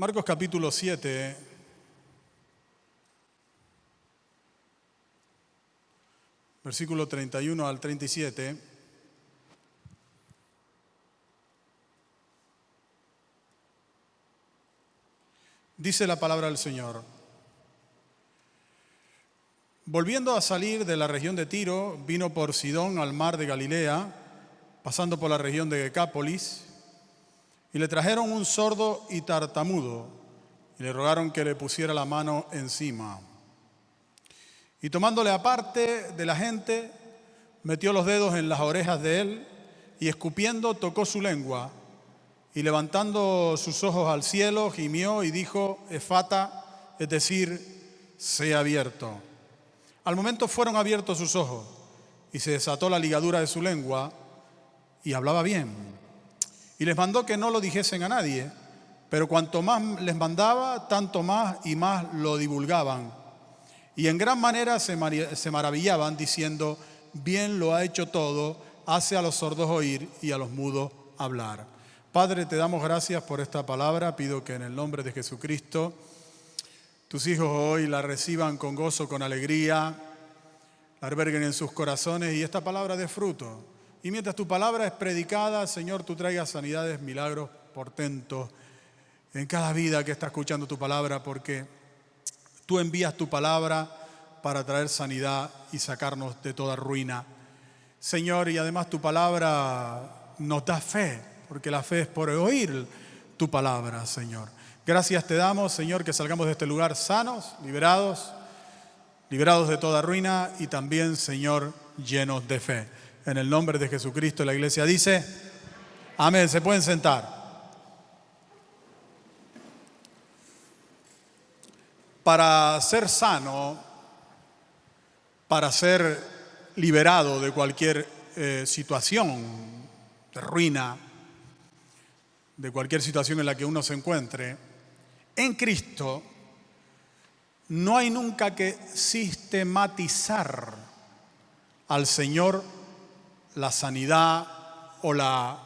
Marcos capítulo 7. Versículo 31 al 37. Dice la palabra del Señor. Volviendo a salir de la región de Tiro, vino por Sidón al mar de Galilea, pasando por la región de Decápolis y le trajeron un sordo y tartamudo y le rogaron que le pusiera la mano encima. Y tomándole aparte de la gente, metió los dedos en las orejas de él y escupiendo tocó su lengua y levantando sus ojos al cielo gimió y dijo, Efata, es decir, sea abierto. Al momento fueron abiertos sus ojos y se desató la ligadura de su lengua y hablaba bien. Y les mandó que no lo dijesen a nadie, pero cuanto más les mandaba, tanto más y más lo divulgaban. Y en gran manera se, maravillaban diciendo, bien lo ha hecho todo, hace a los sordos oír y a los mudos hablar. Padre, te damos gracias por esta palabra, pido que en el nombre de Jesucristo tus hijos hoy la reciban con gozo, con alegría, la alberguen en sus corazones y esta palabra de fruto y mientras tu palabra es predicada, Señor, tú traigas sanidades, milagros, portentos en cada vida que está escuchando tu palabra, porque tú envías tu palabra para traer sanidad y sacarnos de toda ruina. Señor, y además tu palabra nos da fe, porque la fe es por oír tu palabra, Señor. Gracias te damos, Señor, que salgamos de este lugar sanos, liberados, liberados de toda ruina y también, Señor, llenos de fe. En el nombre de Jesucristo la iglesia dice, amén, se pueden sentar. Para ser sano, para ser liberado de cualquier eh, situación de ruina, de cualquier situación en la que uno se encuentre, en Cristo no hay nunca que sistematizar al Señor la sanidad o la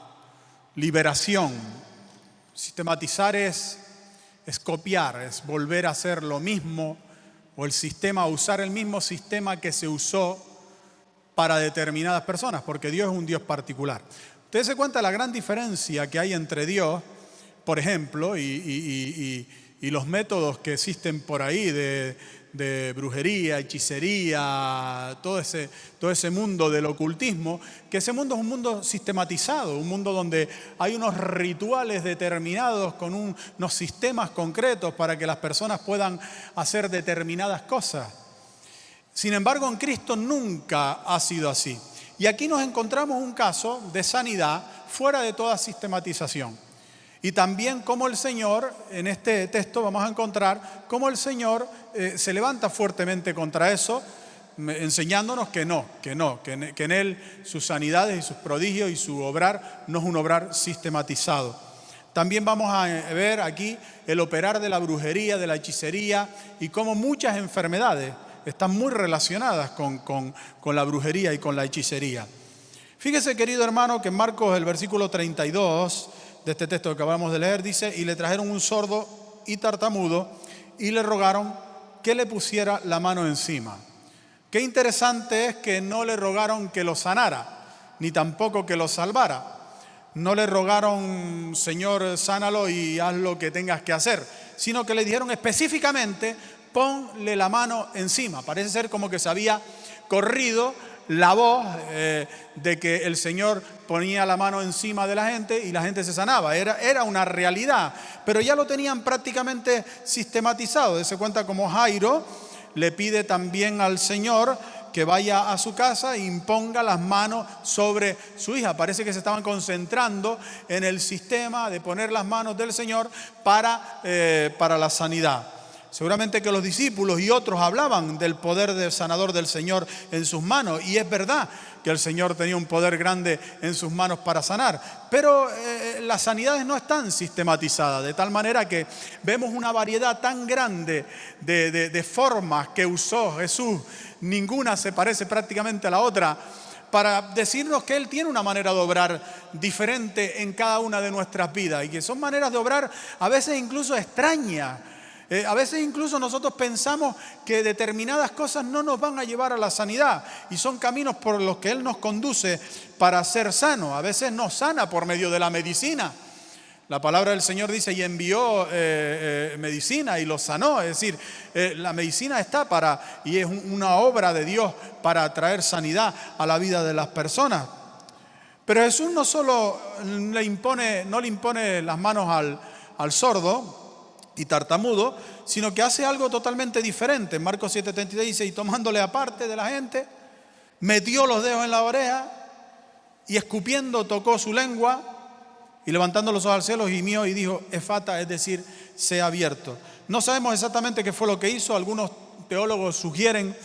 liberación. Sistematizar es, es copiar, es volver a hacer lo mismo o el sistema, usar el mismo sistema que se usó para determinadas personas, porque Dios es un Dios particular. Ustedes se cuenta la gran diferencia que hay entre Dios, por ejemplo, y, y los métodos que existen por ahí de, de brujería, hechicería, todo ese, todo ese mundo del ocultismo, que ese mundo es un mundo sistematizado, un mundo donde hay unos rituales determinados con unos sistemas concretos para que las personas puedan hacer determinadas cosas. Sin embargo, en Cristo nunca ha sido así. Y aquí nos encontramos un caso de sanidad fuera de toda sistematización. Y también como el Señor, en este texto vamos a encontrar cómo el Señor eh, se levanta fuertemente contra eso, enseñándonos que no, que no, que en, que en Él sus sanidades y sus prodigios y su obrar no es un obrar sistematizado. También vamos a eh, ver aquí el operar de la brujería, de la hechicería y cómo muchas enfermedades están muy relacionadas con, con, con la brujería y con la hechicería. Fíjese, querido hermano, que en Marcos, el versículo 32, de este texto que acabamos de leer, dice, y le trajeron un sordo y tartamudo y le rogaron que le pusiera la mano encima. Qué interesante es que no le rogaron que lo sanara, ni tampoco que lo salvara. No le rogaron, Señor, sánalo y haz lo que tengas que hacer, sino que le dijeron específicamente, ponle la mano encima. Parece ser como que se había corrido la voz eh, de que el Señor ponía la mano encima de la gente y la gente se sanaba. Era, era una realidad, pero ya lo tenían prácticamente sistematizado. Se cuenta como Jairo le pide también al Señor que vaya a su casa e imponga las manos sobre su hija. Parece que se estaban concentrando en el sistema de poner las manos del Señor para, eh, para la sanidad. Seguramente que los discípulos y otros hablaban del poder del sanador del Señor en sus manos. Y es verdad que el Señor tenía un poder grande en sus manos para sanar. Pero eh, las sanidades no están sistematizadas, de tal manera que vemos una variedad tan grande de, de formas que usó Jesús. Ninguna se parece prácticamente a la otra para decirnos que Él tiene una manera de obrar diferente en cada una de nuestras vidas y que son maneras de obrar a veces incluso extrañas. Eh, a veces incluso nosotros pensamos que determinadas cosas no nos van a llevar a la sanidad y son caminos por los que Él nos conduce para ser sano. A veces nos sana por medio de la medicina. La palabra del Señor dice, y envió eh, eh, medicina y lo sanó. Es decir, la medicina está para, y es una obra de Dios para traer sanidad a la vida de las personas. Pero Jesús no solo le impone, no le impone las manos al sordo y tartamudo, sino que hace algo totalmente diferente. En Marcos 7:33 dice, y tomándole aparte de la gente, metió los dedos en la oreja y escupiendo tocó su lengua y levantando los ojos al cielo gimió y dijo, efata, es decir, sea abierto. No sabemos exactamente qué fue lo que hizo, algunos teólogos sugieren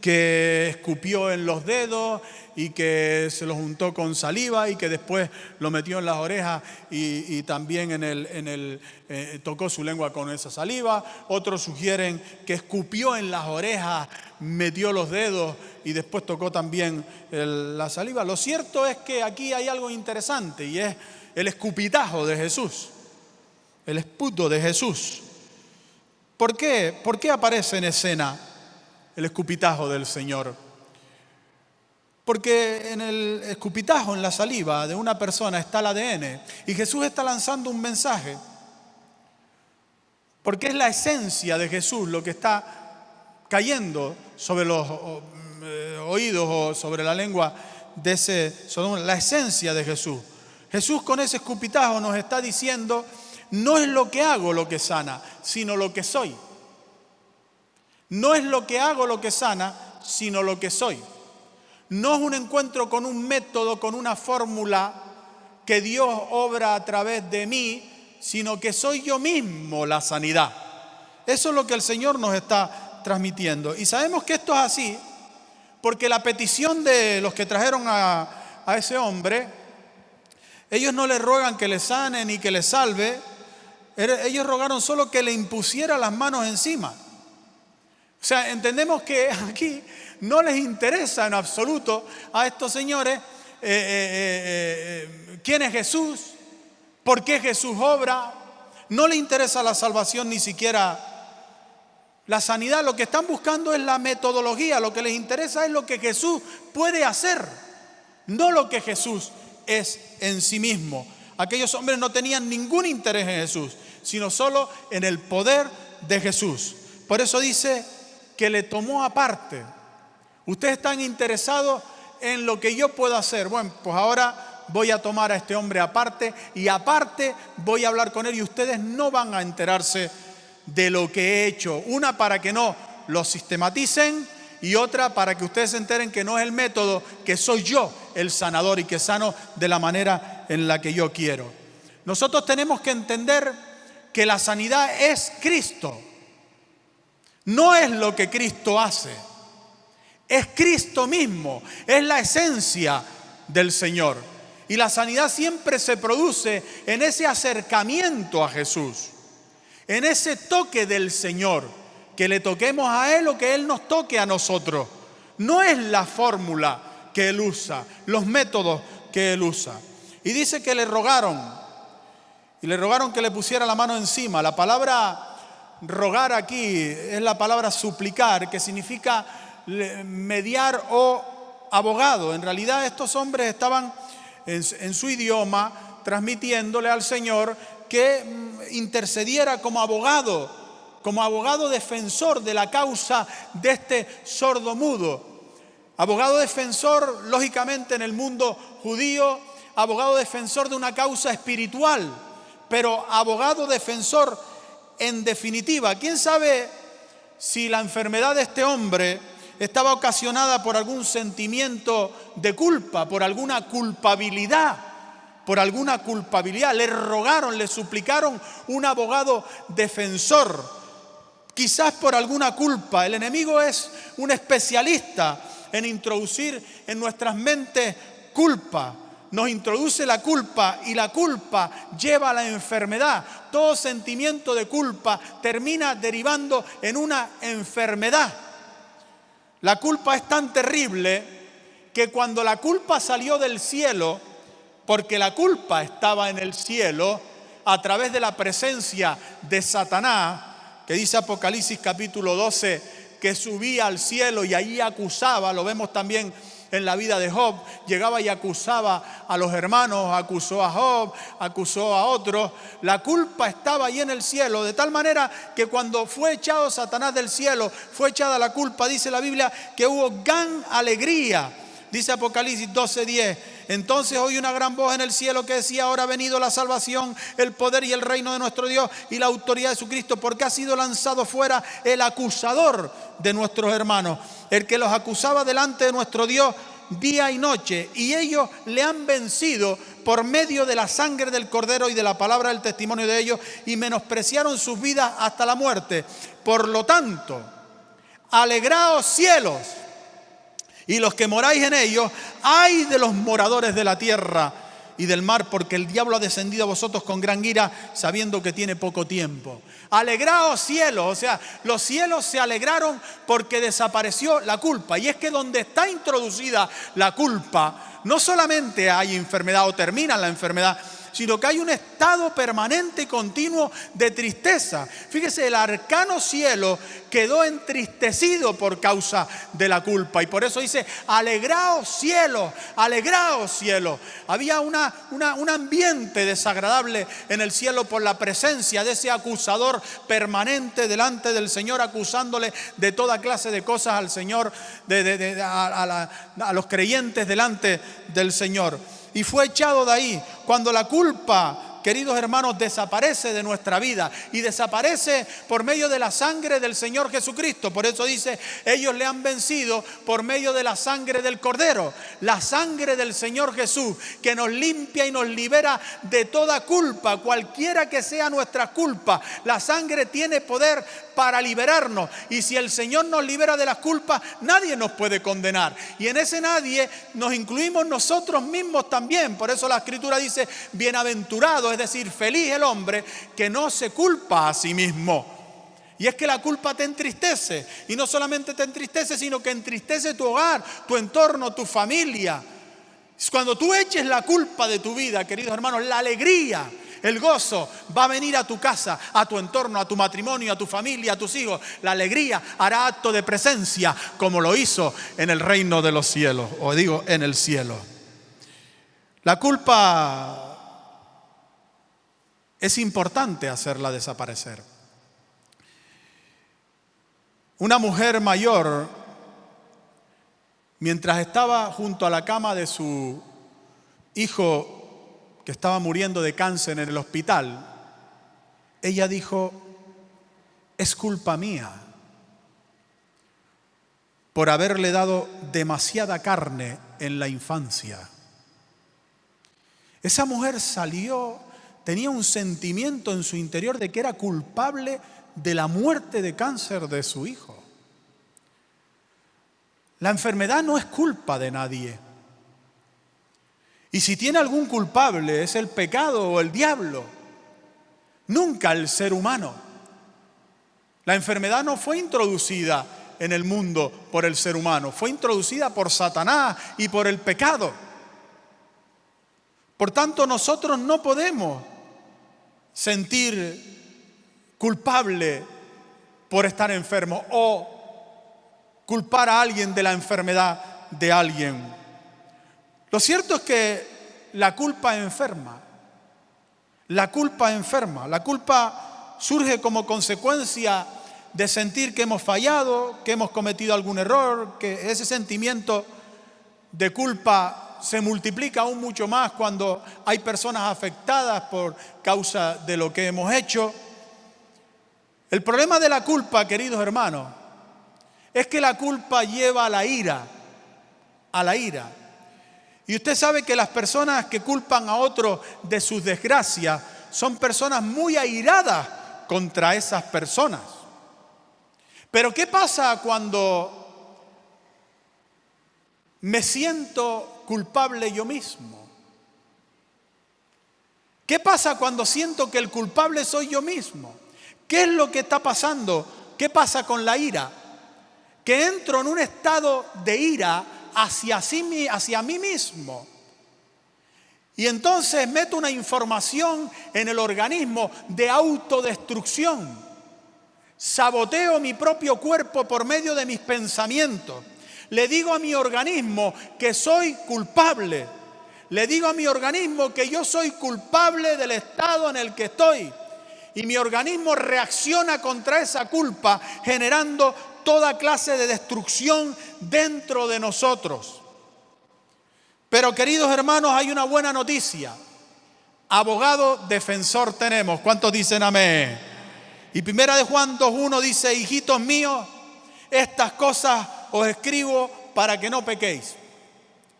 que escupió en los dedos y que se lo juntó con saliva y que después lo metió en las orejas y, también en el, en el eh, tocó su lengua con esa saliva. Otros sugieren que escupió en las orejas, metió los dedos y después tocó también la saliva. Lo cierto es que aquí hay algo interesante y es el escupitajo de Jesús, el esputo de Jesús. ¿Por qué? ¿Por qué aparece en escena el escupitajo del Señor? Porque en el escupitajo, en la saliva de una persona está el ADN y Jesús está lanzando un mensaje. Porque es la esencia de Jesús lo que está cayendo sobre los eh, oídos o sobre la lengua de ese, la esencia de Jesús. Jesús con ese escupitajo nos está diciendo, no es lo que hago lo que sana, sino lo que soy. No es lo que hago lo que sana, sino lo que soy. No es un encuentro con un método, con una fórmula que Dios obra a través de mí, sino que soy yo mismo la sanidad. Eso es lo que el Señor nos está transmitiendo. Y sabemos que esto es así porque la petición de los que trajeron a, ese hombre ellos no le rogan que le sane ni que le salve. Ellos rogaron solo que le impusiera las manos encima. O sea, entendemos que aquí no les interesa en absoluto a estos señores eh, eh, eh, quién es Jesús, por qué Jesús obra. No le interesa la salvación ni siquiera la sanidad. Lo que están buscando es la metodología. Lo que les interesa es lo que Jesús puede hacer, no lo que Jesús es en sí mismo. Aquellos hombres no tenían ningún interés en Jesús, sino solo en el poder de Jesús. Por eso dice que le tomó aparte. Ustedes están interesados en lo que yo puedo hacer. Bueno, pues ahora voy a tomar a este hombre aparte y aparte voy a hablar con él y ustedes no van a enterarse de lo que he hecho. Una para que no lo sistematicen y otra para que ustedes se enteren que no es el método, que soy yo el sanador y que sano de la manera en la que yo quiero. Nosotros tenemos que entender que la sanidad es Cristo. No es lo que Cristo hace. Es Cristo mismo. Es la esencia del Señor. Y la sanidad siempre se produce en ese acercamiento a Jesús. En ese toque del Señor. Que le toquemos a Él o que Él nos toque a nosotros. No es la fórmula que él usa, los métodos que él usa. Y dice que le rogaron, y le rogaron que le pusiera la mano encima. La palabra rogar aquí es la palabra suplicar, que significa mediar o abogado. En realidad estos hombres estaban en, su idioma transmitiéndole al Señor que mm, intercediera como abogado, como abogado defensor de la causa de este sordo mudo. Abogado defensor, lógicamente, en el mundo judío, abogado defensor de una causa espiritual, pero abogado defensor en definitiva. ¿Quién sabe si la enfermedad de este hombre estaba ocasionada por algún sentimiento de culpa, por alguna culpabilidad? por alguna culpabilidad. Le rogaron, le suplicaron un abogado defensor, quizás por alguna culpa. El enemigo es un especialista en introducir en nuestras mentes culpa. Nos introduce la culpa y la culpa lleva a la enfermedad. Todo sentimiento de culpa termina derivando en una enfermedad. La culpa es tan terrible que cuando la culpa salió del cielo, porque la culpa estaba en el cielo, a través de la presencia de Satanás, que dice Apocalipsis capítulo 12, que subía al cielo y ahí acusaba, lo vemos también en la vida de Job, llegaba y acusaba a los hermanos, acusó a Job, acusó a otros. La culpa estaba ahí en el cielo, de tal manera que cuando fue echado Satanás del cielo, fue echada la culpa, dice la Biblia, que hubo gran alegría. Dice Apocalipsis 12:10. Entonces oí una gran voz en el cielo que decía, ahora ha venido la salvación, el poder y el reino de nuestro Dios y la autoridad de su Cristo, porque ha sido lanzado fuera el acusador de nuestros hermanos, el que los acusaba delante de nuestro Dios día y noche, y ellos le han vencido por medio de la sangre del cordero y de la palabra del testimonio de ellos, y menospreciaron sus vidas hasta la muerte. Por lo tanto, alegraos cielos y los que moráis en ellos, ay de los moradores de la tierra y del mar, porque el diablo ha descendido a vosotros con gran ira, sabiendo que tiene poco tiempo. Alegraos cielos, o sea, los cielos se alegraron porque desapareció la culpa. Y es que donde está introducida la culpa, no solamente hay enfermedad o termina la enfermedad, sino que hay un estado permanente y continuo de tristeza. Fíjese, el arcano cielo quedó entristecido por causa de la culpa. Y por eso dice, alegraos cielo, alegraos cielo. Había una, un ambiente desagradable en el cielo por la presencia de ese acusador permanente delante del Señor, acusándole de toda clase de cosas al Señor, a los creyentes delante del Señor y fue echado de ahí. Cuando la culpa queridos hermanos, desaparece de nuestra vida y desaparece por medio de la sangre del Señor Jesucristo. Por eso dice, ellos le han vencido por medio de la sangre del Cordero, la sangre del Señor Jesús, que nos limpia y nos libera de toda culpa, cualquiera que sea nuestra culpa. La sangre tiene poder para liberarnos. Y si el Señor nos libera de las culpas, nadie nos puede condenar. Y en ese nadie nos incluimos nosotros mismos también. Por eso la Escritura dice, bienaventurado es decir, feliz el hombre que no se culpa a sí mismo. Y es que la culpa te entristece. Y no solamente te entristece, sino que entristece tu hogar, tu entorno, tu familia. Cuando tú eches la culpa de tu vida, queridos hermanos, la alegría, el gozo va a venir a tu casa, a tu entorno, a tu matrimonio, a tu familia, a tus hijos. La alegría hará acto de presencia como lo hizo en el reino de los cielos, o digo, en el cielo. La culpa es importante hacerla desaparecer. Una mujer mayor, mientras estaba junto a la cama de su hijo que estaba muriendo de cáncer en el hospital, ella dijo, es culpa mía por haberle dado demasiada carne en la infancia. Esa mujer salió tenía un sentimiento en su interior de que era culpable de la muerte de cáncer de su hijo. La enfermedad no es culpa de nadie. Y si tiene algún culpable es el pecado o el diablo, nunca el ser humano. La enfermedad no fue introducida en el mundo por el ser humano, fue introducida por Satanás y por el pecado. Por tanto, nosotros no podemos sentir culpable por estar enfermo o culpar a alguien de la enfermedad de alguien. Lo cierto es que la culpa enferma. La culpa enferma. La culpa surge como consecuencia de sentir que hemos fallado, que hemos cometido algún error, que ese sentimiento de culpa se multiplica aún mucho más cuando hay personas afectadas por causa de lo que hemos hecho. El problema de la culpa, queridos hermanos, es que la culpa lleva a la ira, a la ira. Y usted sabe que las personas que culpan a otros de sus desgracias son personas muy airadas contra esas personas. Pero ¿qué pasa cuando me siento culpable yo mismo? ¿Qué pasa cuando siento que el culpable soy yo mismo? ¿Qué es lo que está pasando? ¿Qué pasa con la ira? Que entro en un estado de ira hacia, sí, hacia mí mismo. Y entonces meto una información en el organismo de autodestrucción. Saboteo mi propio cuerpo por medio de mis pensamientos. Le digo a mi organismo que soy culpable. Le digo a mi organismo que yo soy culpable del estado en el que estoy. Y mi organismo reacciona contra esa culpa generando toda clase de destrucción dentro de nosotros. Pero queridos hermanos, hay una buena noticia. Abogado defensor tenemos. ¿Cuántos dicen amén? Y primera de Juan 2.1 dice, hijitos míos, estas cosas os escribo para que no pequéis.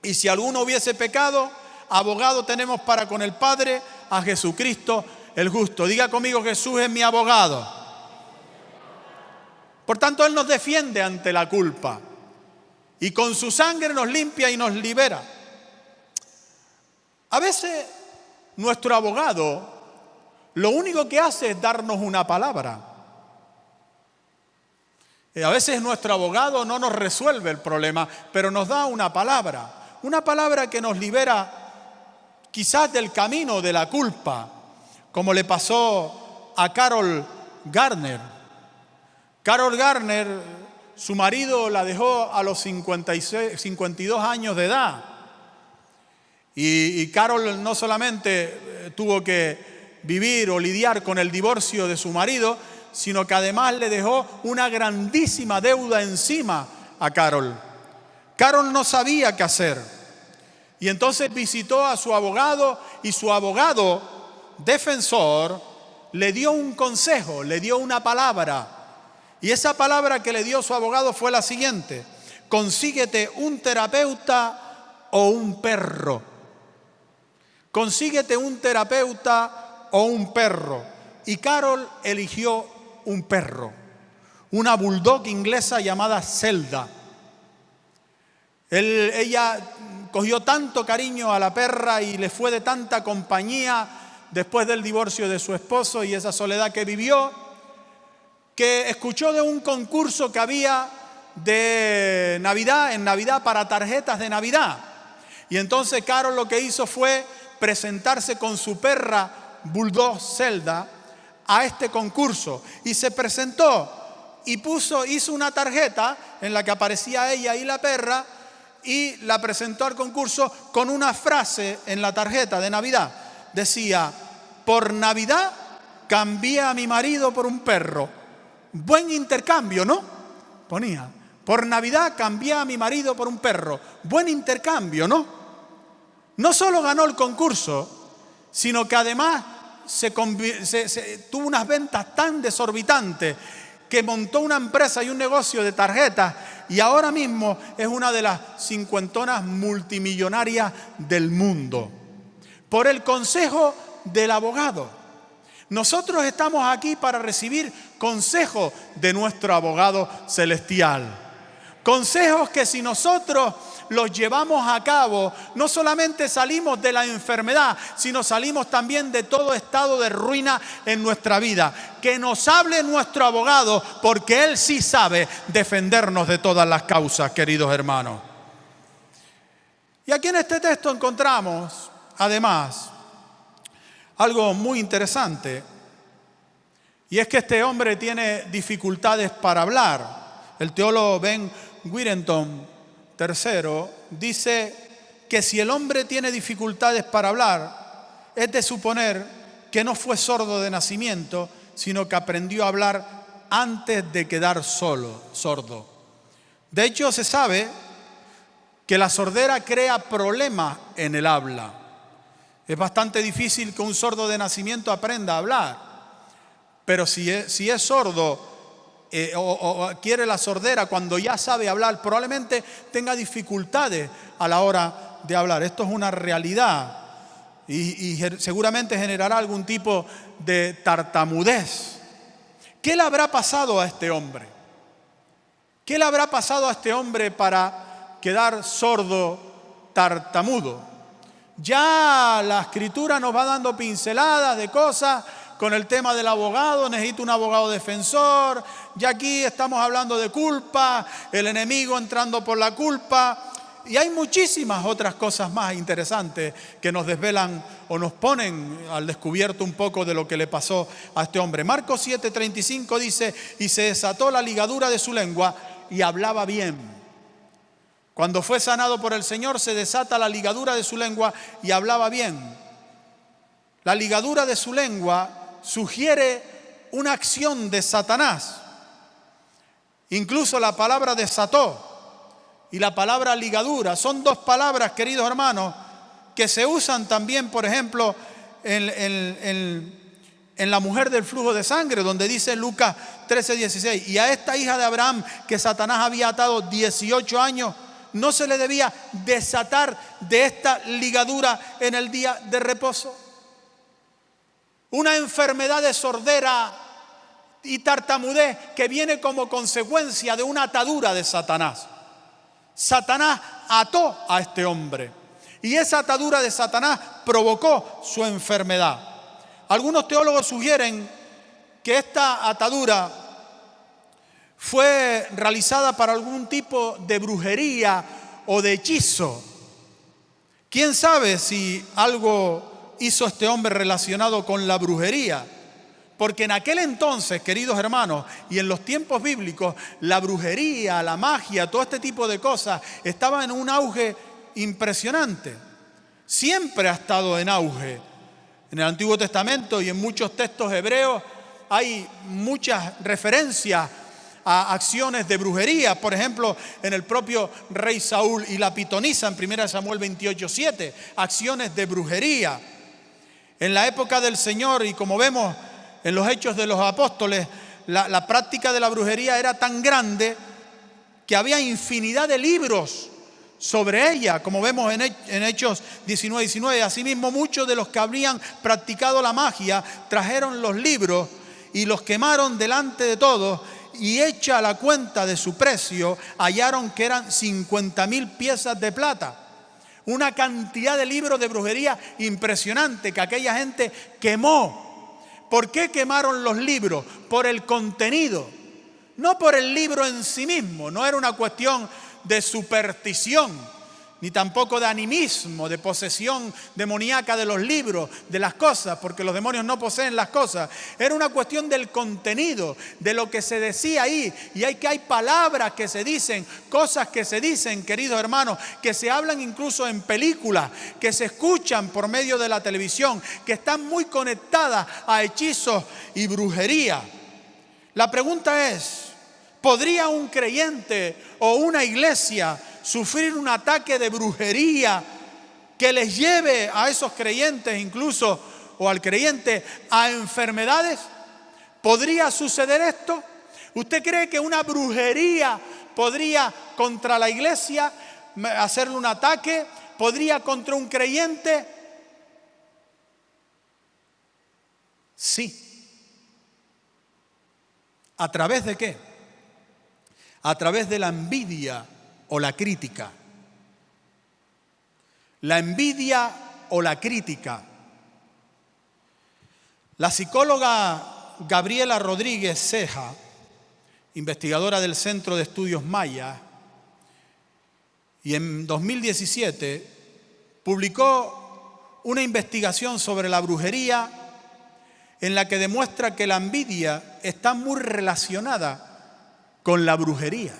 Y si alguno hubiese pecado, abogado tenemos para con el Padre a Jesucristo el justo. Diga conmigo, Jesús es mi abogado. Por tanto, Él nos defiende ante la culpa y con su sangre nos limpia y nos libera. A veces nuestro abogado lo único que hace es darnos una palabra. A veces nuestro abogado no nos resuelve el problema, pero nos da una palabra. Una palabra que nos libera quizás del camino de la culpa, como le pasó a Carol Garner. Carol Garner, su marido la dejó a los 52 años de edad. Y, y Carol no solamente eh, tuvo que vivir o lidiar con el divorcio de su marido, sino que además le dejó una grandísima deuda encima a Carol. Carol no sabía qué hacer. Y entonces visitó a su abogado y su abogado defensor le dio un consejo, le dio una palabra. Y esa palabra que le dio su abogado fue la siguiente. Consíguete un terapeuta o un perro. Consíguete un terapeuta o un perro. Y Carol eligió un perro, una bulldog inglesa llamada Zelda. ella cogió tanto cariño a la perra y le fue de tanta compañía después del divorcio de su esposo y esa soledad que vivió, que escuchó de un concurso que había de Navidad, en Navidad para tarjetas de Navidad. Y entonces Carol lo que hizo fue presentarse con su perra Bulldog Zelda a este concurso y se presentó y puso, hizo una tarjeta en la que aparecía ella y la perra y la presentó al concurso con una frase en la tarjeta de Navidad. Decía, por Navidad cambié a mi marido por un perro. Buen intercambio, ¿no? Ponía, por Navidad cambié a mi marido por un perro. Buen intercambio, ¿no? No solo ganó el concurso, sino que además se, tuvo unas ventas tan desorbitantes que montó una empresa y un negocio de tarjetas y ahora mismo es una de las cincuentonas multimillonarias del mundo. Por el consejo del abogado. Nosotros estamos aquí para recibir consejo de nuestro abogado celestial. Consejos que si nosotros los llevamos a cabo, no solamente salimos de la enfermedad, sino salimos también de todo estado de ruina en nuestra vida. Que nos hable nuestro abogado, porque él sí sabe defendernos de todas las causas, queridos hermanos. Y aquí en este texto encontramos, además, algo muy interesante. Y es que este hombre tiene dificultades para hablar. El teólogo Ben Wirenton Tercero, dice que si el hombre tiene dificultades para hablar, es de suponer que no fue sordo de nacimiento, sino que aprendió a hablar antes de quedar solo, sordo. De hecho, se sabe que la sordera crea problemas en el habla. Es bastante difícil que un sordo de nacimiento aprenda a hablar, pero si es, si es sordo eh, o, quiere la sordera cuando ya sabe hablar, probablemente tenga dificultades a la hora de hablar. Esto es una realidad y, seguramente generará algún tipo de tartamudez. ¿Qué le habrá pasado a este hombre? ¿Qué le habrá pasado a este hombre para quedar sordo, tartamudo? Ya la escritura nos va dando pinceladas de cosas con el tema del abogado, necesito un abogado defensor, ya aquí estamos hablando de culpa, el enemigo entrando por la culpa, Y hay muchísimas otras cosas más interesantes que nos desvelan o nos ponen al descubierto un poco de lo que le pasó a este hombre. Marcos 7:35 dice, y se desató la ligadura de su lengua y hablaba bien. Cuando fue sanado por el Señor se desata la ligadura de su lengua y hablaba bien. La ligadura de su lengua sugiere una acción de Satanás. Incluso la palabra desató y la palabra ligadura son dos palabras, queridos hermanos, que se usan también, por ejemplo, en, la mujer del flujo de sangre, donde dice Lucas 13, 16, y a esta hija de Abraham que Satanás había atado 18 años, no se le debía desatar de esta ligadura en el día de reposo. Una enfermedad de sordera y tartamudez que viene como consecuencia de una atadura de Satanás. Satanás ató a este hombre y esa atadura de Satanás provocó su enfermedad. Algunos teólogos sugieren que esta atadura fue realizada para algún tipo de brujería o de hechizo. ¿Quién sabe si algo hizo este hombre relacionado con la brujería? Porque en aquel entonces, queridos hermanos, y en los tiempos bíblicos, la brujería, la magia, todo este tipo de cosas estaba en un auge impresionante. Siempre ha estado en auge. En el Antiguo Testamento y en muchos textos hebreos hay muchas referencias a acciones de brujería, por ejemplo, en el propio rey Saúl y la pitonisa en 1 Samuel 28:7, acciones de brujería. En la época del Señor, y como vemos en los hechos de los apóstoles, la, práctica de la brujería era tan grande que había infinidad de libros sobre ella, como vemos en, Hechos 19, 19. Asimismo, muchos de los que habrían practicado la magia trajeron los libros y los quemaron delante de todos y hecha la cuenta de su precio, hallaron que eran 50 mil piezas de plata. Una cantidad de libros de brujería impresionante que aquella gente quemó ¿Por qué quemaron los libros? Por el contenido, no por el libro en sí mismo. No era una cuestión de superstición, ni tampoco de animismo, de posesión demoníaca de los libros, de las cosas, porque los demonios no poseen las cosas. Era una cuestión del contenido, de lo que se decía ahí. Y hay que hay palabras que se dicen, cosas que se dicen, queridos hermanos, que se hablan incluso en películas, que se escuchan por medio de la televisión, que están muy conectadas a hechizos y brujería. La pregunta es, ¿podría un creyente o una iglesia sufrir un ataque de brujería que les lleve a esos creyentes incluso o al creyente a enfermedades? ¿Podría suceder esto? ¿Usted cree que una brujería podría contra la iglesia hacerle un ataque? ¿Podría contra un creyente? Sí. ¿A través de qué? A través de la envidia o la crítica. La envidia o la crítica. La psicóloga Gabriela Rodríguez Ceja, investigadora del Centro de Estudios Maya, y en 2017 publicó una investigación sobre la brujería en la que demuestra que la envidia está muy relacionada con la brujería.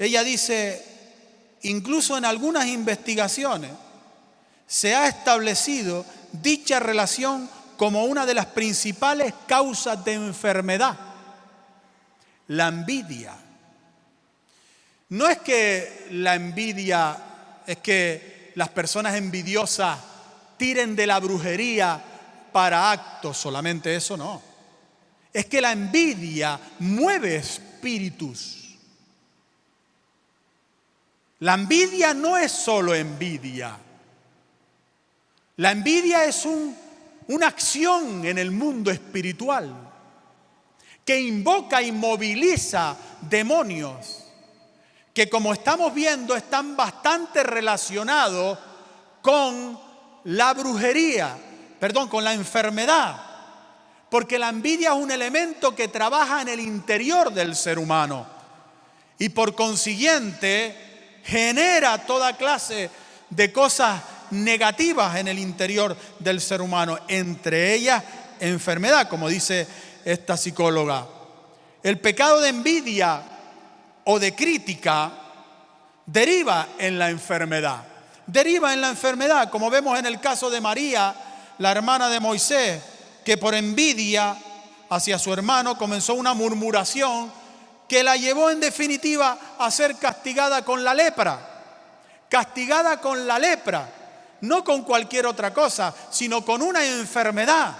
Ella dice, incluso en algunas investigaciones se ha establecido dicha relación como una de las principales causas de enfermedad, la envidia. No es que la envidia, es que las personas envidiosas tiren de la brujería para actos, solamente eso no. Es que la envidia mueve espíritus. La envidia no es solo envidia. La envidia es una acción en el mundo espiritual que invoca y moviliza demonios que como estamos viendo están bastante relacionados con la brujería, perdón, con la enfermedad. Porque la envidia es un elemento que trabaja en el interior del ser humano y por consiguiente genera toda clase de cosas negativas en el interior del ser humano, entre ellas enfermedad, como dice esta psicóloga. El pecado de envidia o de crítica deriva en la enfermedad. Deriva en la enfermedad, como vemos en el caso de María, la hermana de Moisés, que por envidia hacia su hermano comenzó una murmuración que la llevó en definitiva a ser castigada con la lepra. Castigada con la lepra, no con cualquier otra cosa, sino con una enfermedad.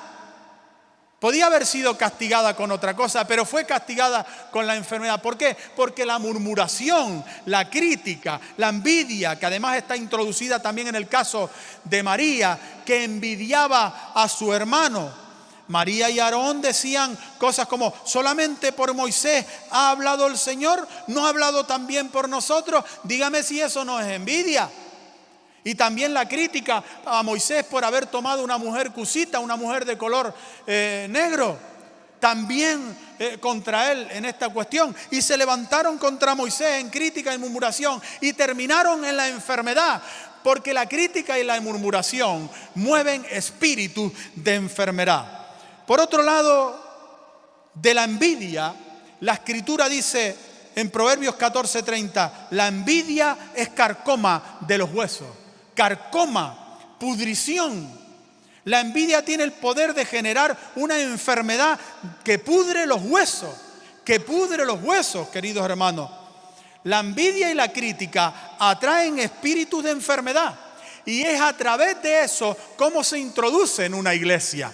Podía haber sido castigada con otra cosa, pero fue castigada con la enfermedad. ¿Por qué? Porque la murmuración, la crítica, la envidia, que además está introducida también en el caso de María, que envidiaba a su hermano. María y Aarón decían cosas como, solamente por Moisés ha hablado el Señor, no ha hablado también por nosotros. Dígame si eso no es envidia. Y también la crítica a Moisés por haber tomado una mujer cusita, una mujer de color eh, negro, también eh, contra él en esta cuestión. Y se levantaron contra Moisés en crítica y murmuración y terminaron en la enfermedad. Porque la crítica y la murmuración mueven espíritu de enfermedad. Por otro lado, de la envidia, la escritura dice en Proverbios 14:30, la envidia es carcoma de los huesos carcoma, pudrición. La envidia tiene el poder de generar una enfermedad que pudre los huesos, que pudre los huesos, queridos hermanos. La envidia y la crítica atraen espíritus de enfermedad. Y es a través de eso cómo se introduce en una iglesia,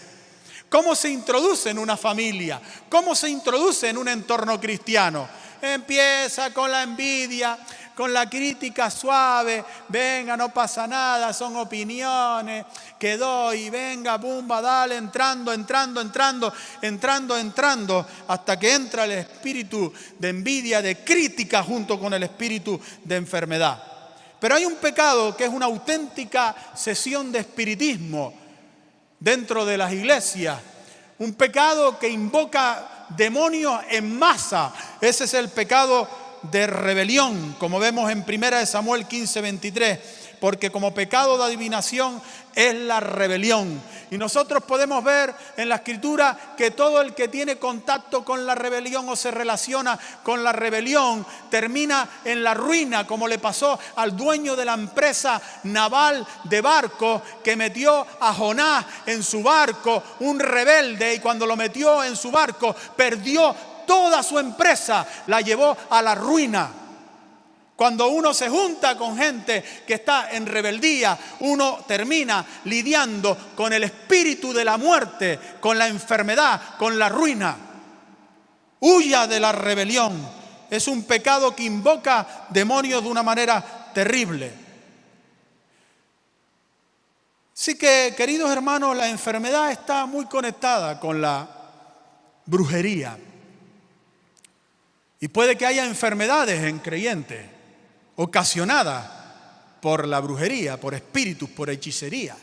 cómo se introduce en una familia, cómo se introduce en un entorno cristiano. Empieza con la envidia, con la crítica suave, venga, no pasa nada, son opiniones que doy, venga, bumba, dale, entrando, entrando, entrando, entrando, entrando, hasta que entra el espíritu de envidia, de crítica junto con el espíritu de enfermedad. Pero hay un pecado que es una auténtica sesión de espiritismo dentro de las iglesias, un pecado que invoca demonios en masa, ese es el pecado de rebelión, como vemos en 1 Samuel 15, 23, porque como pecado de adivinación es la rebelión. Y nosotros podemos ver en la escritura que todo el que tiene contacto con la rebelión o se relaciona con la rebelión termina en la ruina, como le pasó al dueño de la empresa naval de barco que metió a Jonás en su barco, un rebelde, y cuando lo metió en su barco perdió toda su empresa la llevó a la ruina. Cuando uno se junta con gente que está en rebeldía, uno termina lidiando con el espíritu de la muerte, con la enfermedad, con la ruina. Huya de la rebelión. Es un pecado que invoca demonios de una manera terrible. Así que, queridos hermanos, la enfermedad está muy conectada con la brujería. Y puede que haya enfermedades en creyentes ocasionadas por la brujería, por espíritus, por hechicería.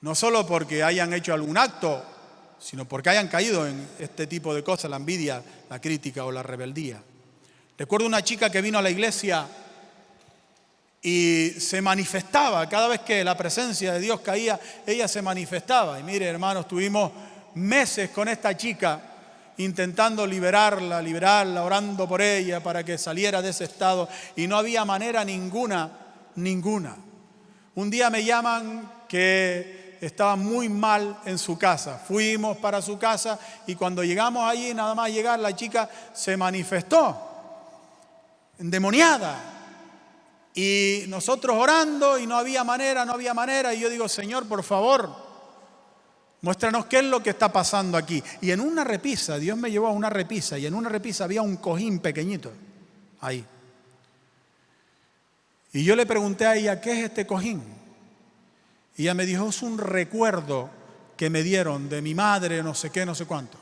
No solo porque hayan hecho algún acto, sino porque hayan caído en este tipo de cosas, la envidia, la crítica o la rebeldía. Recuerdo una chica que vino a la iglesia y se manifestaba, cada vez que la presencia de Dios caía, ella se manifestaba. Y mire, hermanos, tuvimos meses con esta chica intentando liberarla, liberarla, orando por ella para que saliera de ese estado y no había manera ninguna, ninguna. Un día me llaman que estaba muy mal en su casa. Fuimos para su casa y cuando llegamos allí, nada más llegar, la chica se manifestó endemoniada. Y nosotros orando y no había manera, no había manera. Y yo digo, Señor, por favor, Muéstranos qué es lo que está pasando aquí. Y en una repisa, Dios me llevó a una repisa, y en una repisa había un cojín pequeñito, ahí. Y yo le pregunté a ella, ¿qué es este cojín? Y ella me dijo, es un recuerdo que me dieron de mi madre, no sé qué, no sé cuánto.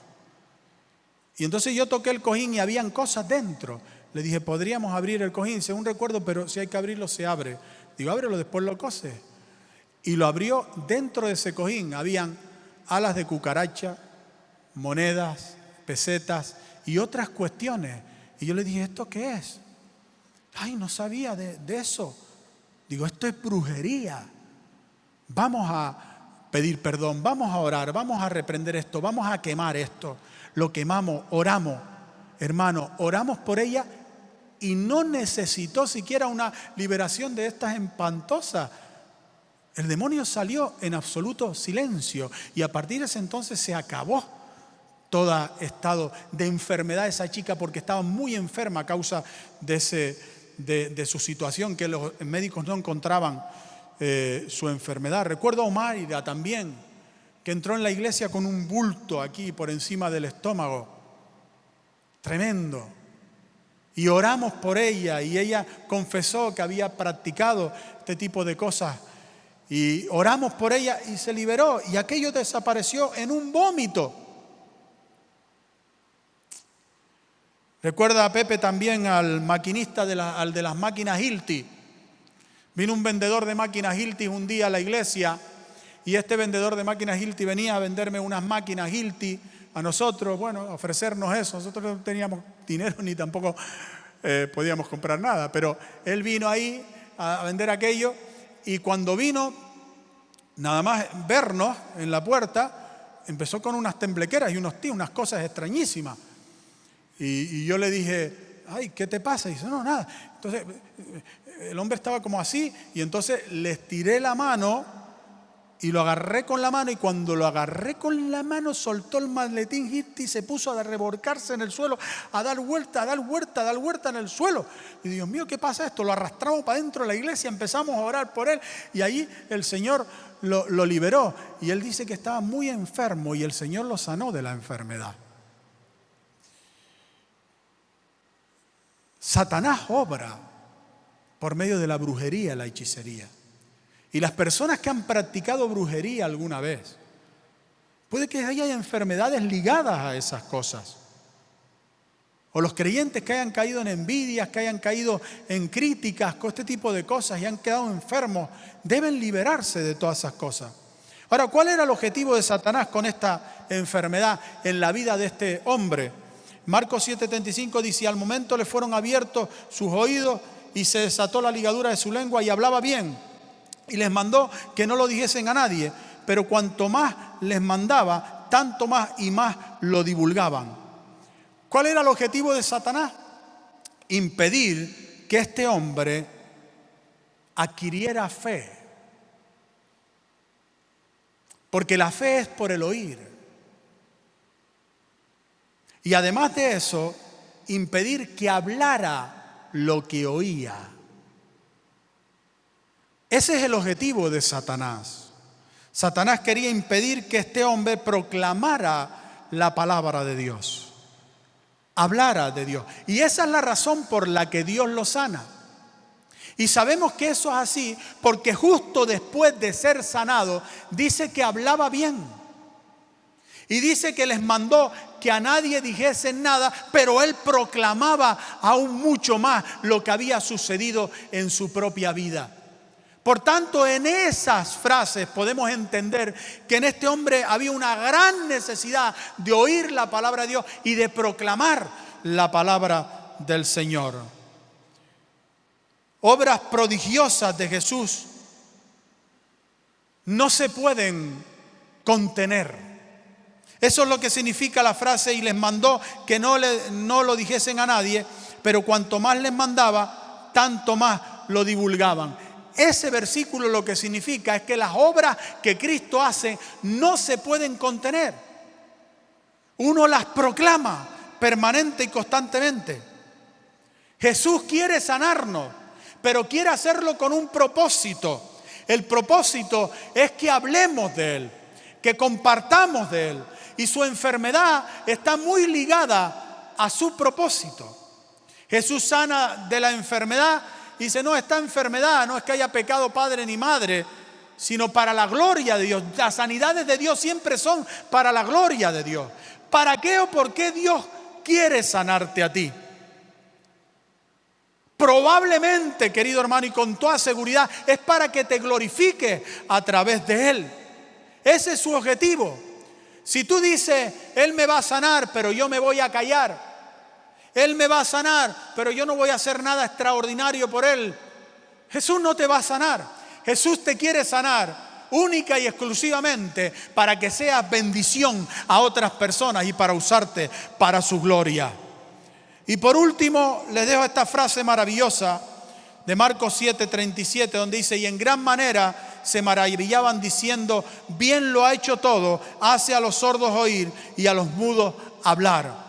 Y entonces yo toqué el cojín y habían cosas dentro. Le dije, podríamos abrir el cojín, es un recuerdo, pero si hay que abrirlo, se abre. Digo, ábrelo, después lo cose. Y lo abrió dentro de ese cojín. Habían alas de cucaracha, monedas, pesetas y otras cuestiones Y yo le dije, ¿esto qué es? Ay, no sabía de, de eso. Digo, esto es brujería. Vamos a pedir perdón, vamos a orar, vamos a reprender esto, vamos a quemar esto. Lo quemamos, oramos, hermano, oramos por ella y no necesitó siquiera una liberación de estas espantosas. El demonio salió en absoluto silencio y a partir de ese entonces se acabó todo estado de enfermedad de esa chica porque estaba muy enferma a causa de, su situación, que los médicos no encontraban eh, su enfermedad. Recuerdo a Omaira también, que entró en la iglesia con un bulto aquí por encima del estómago. Tremendo. Y oramos por ella y ella confesó que había practicado este tipo de cosas y oramos por ella y se liberó y aquello desapareció en un vómito. Recuerda a Pepe también al maquinista de, al de las máquinas Hilti. Vino un vendedor de máquinas Hilti un día a la iglesia y este vendedor de máquinas Hilti venía a venderme unas máquinas Hilti a nosotros, bueno, ofrecernos eso. Nosotros no teníamos dinero ni tampoco eh, podíamos comprar nada, pero él vino ahí a vender aquello y cuando vino, nada más vernos en la puerta, empezó con unas temblequeras y unos tíos, unas cosas extrañísimas. Y, yo le dije, ay, ¿qué te pasa? Y dice, no, nada. Entonces, el hombre estaba como así y entonces les tiré la mano y lo agarré con la mano y cuando lo agarré con la mano soltó el maletín y se puso a reborcarse en el suelo, a dar vuelta, a dar vuelta, a dar vuelta en el suelo. Y Dios mío, ¿qué pasa esto? Lo arrastramos para dentro de la iglesia, empezamos a orar por él y ahí el Señor lo, lo liberó. Y él dice que estaba muy enfermo y el Señor lo sanó de la enfermedad. Satanás obra por medio de la brujería, la hechicería. Y las personas que han practicado brujería alguna vez, puede que haya enfermedades ligadas a esas cosas. O los creyentes que hayan caído en envidias, que hayan caído en críticas, con este tipo de cosas y han quedado enfermos, deben liberarse de todas esas cosas. Ahora, ¿cuál era el objetivo de Satanás con esta enfermedad en la vida de este hombre? Marcos 7:35 dice, al momento le fueron abiertos sus oídos y se desató la ligadura de su lengua y hablaba bien y les mandó que no lo dijesen a nadie, pero cuanto más les mandaba, tanto más y más lo divulgaban. ¿Cuál era el objetivo de Satanás? Impedir que este hombre adquiriera fe. Porque la fe es por el oír. Y además de eso, impedir que hablara lo que oía. Ese es el objetivo de Satanás. Satanás quería impedir que este hombre proclamara la palabra de Dios, hablara de Dios. Y esa es la razón por la que Dios lo sana. Y sabemos que eso es así porque justo después de ser sanado, dice que hablaba bien. Y dice que les mandó que a nadie dijesen nada, pero él proclamaba aún mucho más lo que había sucedido en su propia vida. Por tanto, en esas frases podemos entender que en este hombre había una gran necesidad de oír la palabra de Dios y de proclamar la palabra del Señor. Obras prodigiosas de Jesús no se pueden contener. Eso es lo que significa la frase y les mandó que no, lo dijesen a nadie, pero cuanto más les mandaba, tanto más lo divulgaban. Ese versículo lo que significa es que las obras que Cristo hace no se pueden contener. Uno las proclama permanente y constantemente. Jesús quiere sanarnos, pero quiere hacerlo con un propósito. El propósito es que hablemos de Él, que compartamos de Él. Y su enfermedad está muy ligada a su propósito. Jesús sana de la enfermedad dice, no, esta enfermedad no es que haya pecado padre ni madre, sino para la gloria de Dios. Las sanidades de Dios siempre son para la gloria de Dios. ¿Para qué o por qué Dios quiere sanarte a ti? Probablemente, querido hermano, y con toda seguridad, es para que te glorifique a través de Él. Ese es su objetivo. Si tú dices, Él me va a sanar, pero yo me voy a callar, Él me va a sanar, pero yo no voy a hacer nada extraordinario por Él. Jesús no te va a sanar. Jesús te quiere sanar única y exclusivamente para que seas bendición a otras personas y para usarte para su gloria. Y por último, les dejo esta frase maravillosa de Marcos 7:37, donde dice, y en gran manera se maravillaban diciendo, bien lo ha hecho todo, hace a los sordos oír y a los mudos hablar.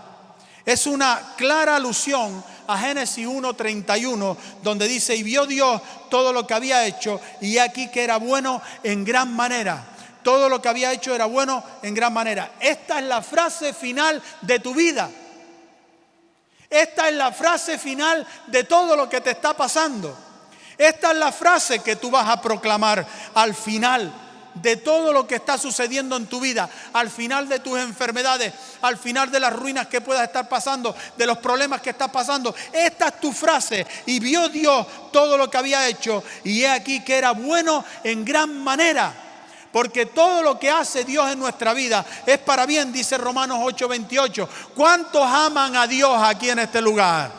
Es una clara alusión a Génesis 1:31, donde dice, y vio Dios todo lo que había hecho, y aquí que era bueno en gran manera. Todo lo que había hecho era bueno en gran manera. Esta es la frase final de tu vida. Esta es la frase final de todo lo que te está pasando. Esta es la frase que tú vas a proclamar al final de todo lo que está sucediendo en tu vida, al final de tus enfermedades, al final de las ruinas que puedas estar pasando, de los problemas que estás pasando. Esta es tu frase. Y vio Dios todo lo que había hecho y he aquí que era bueno en gran manera. Porque todo lo que hace Dios en nuestra vida es para bien, dice Romanos 8:28. ¿Cuántos aman a Dios aquí en este lugar?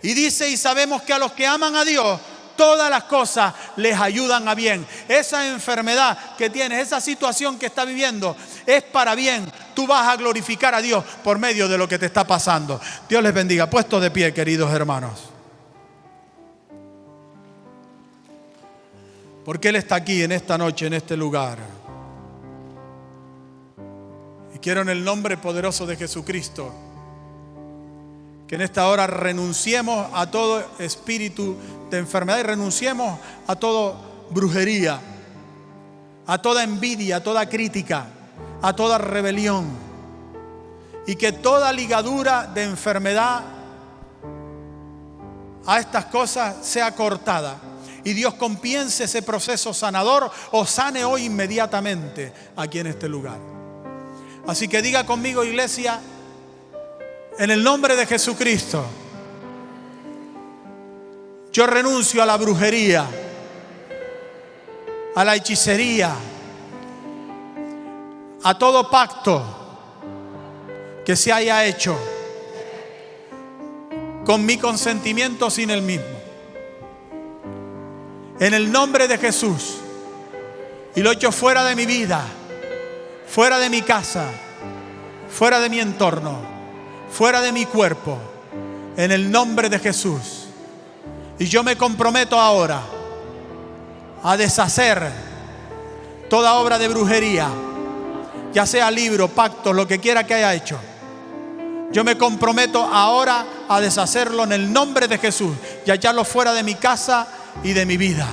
Y dice, y sabemos que a los que aman a Dios, todas las cosas les ayudan a bien. Esa enfermedad que tienes, esa situación que está viviendo, es para bien. Tú vas a glorificar a Dios por medio de lo que te está pasando. Dios les bendiga. Puesto de pie, queridos hermanos. Porque Él está aquí en esta noche, en este lugar. Y quiero en el nombre poderoso de Jesucristo que en esta hora renunciemos a todo espíritu de enfermedad y renunciemos a toda brujería, a toda envidia, a toda crítica, a toda rebelión. Y que toda ligadura de enfermedad a estas cosas sea cortada. Y Dios compiense ese proceso sanador o sane hoy inmediatamente aquí en este lugar. Así que diga conmigo, iglesia, en el nombre de Jesucristo, yo renuncio a la brujería, a la hechicería, a todo pacto que se haya hecho con mi consentimiento sin el mismo. En el nombre de Jesús. Y lo echo fuera de mi vida, fuera de mi casa, fuera de mi entorno fuera de mi cuerpo, en el nombre de Jesús. Y yo me comprometo ahora a deshacer toda obra de brujería, ya sea libro, pacto, lo que quiera que haya hecho. Yo me comprometo ahora a deshacerlo en el nombre de Jesús y echarlo fuera de mi casa y de mi vida.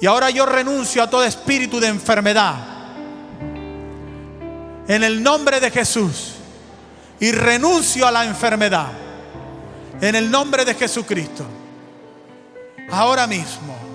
Y ahora yo renuncio a todo espíritu de enfermedad. En el nombre de Jesús y renuncio a la enfermedad. En el nombre de Jesucristo. Ahora mismo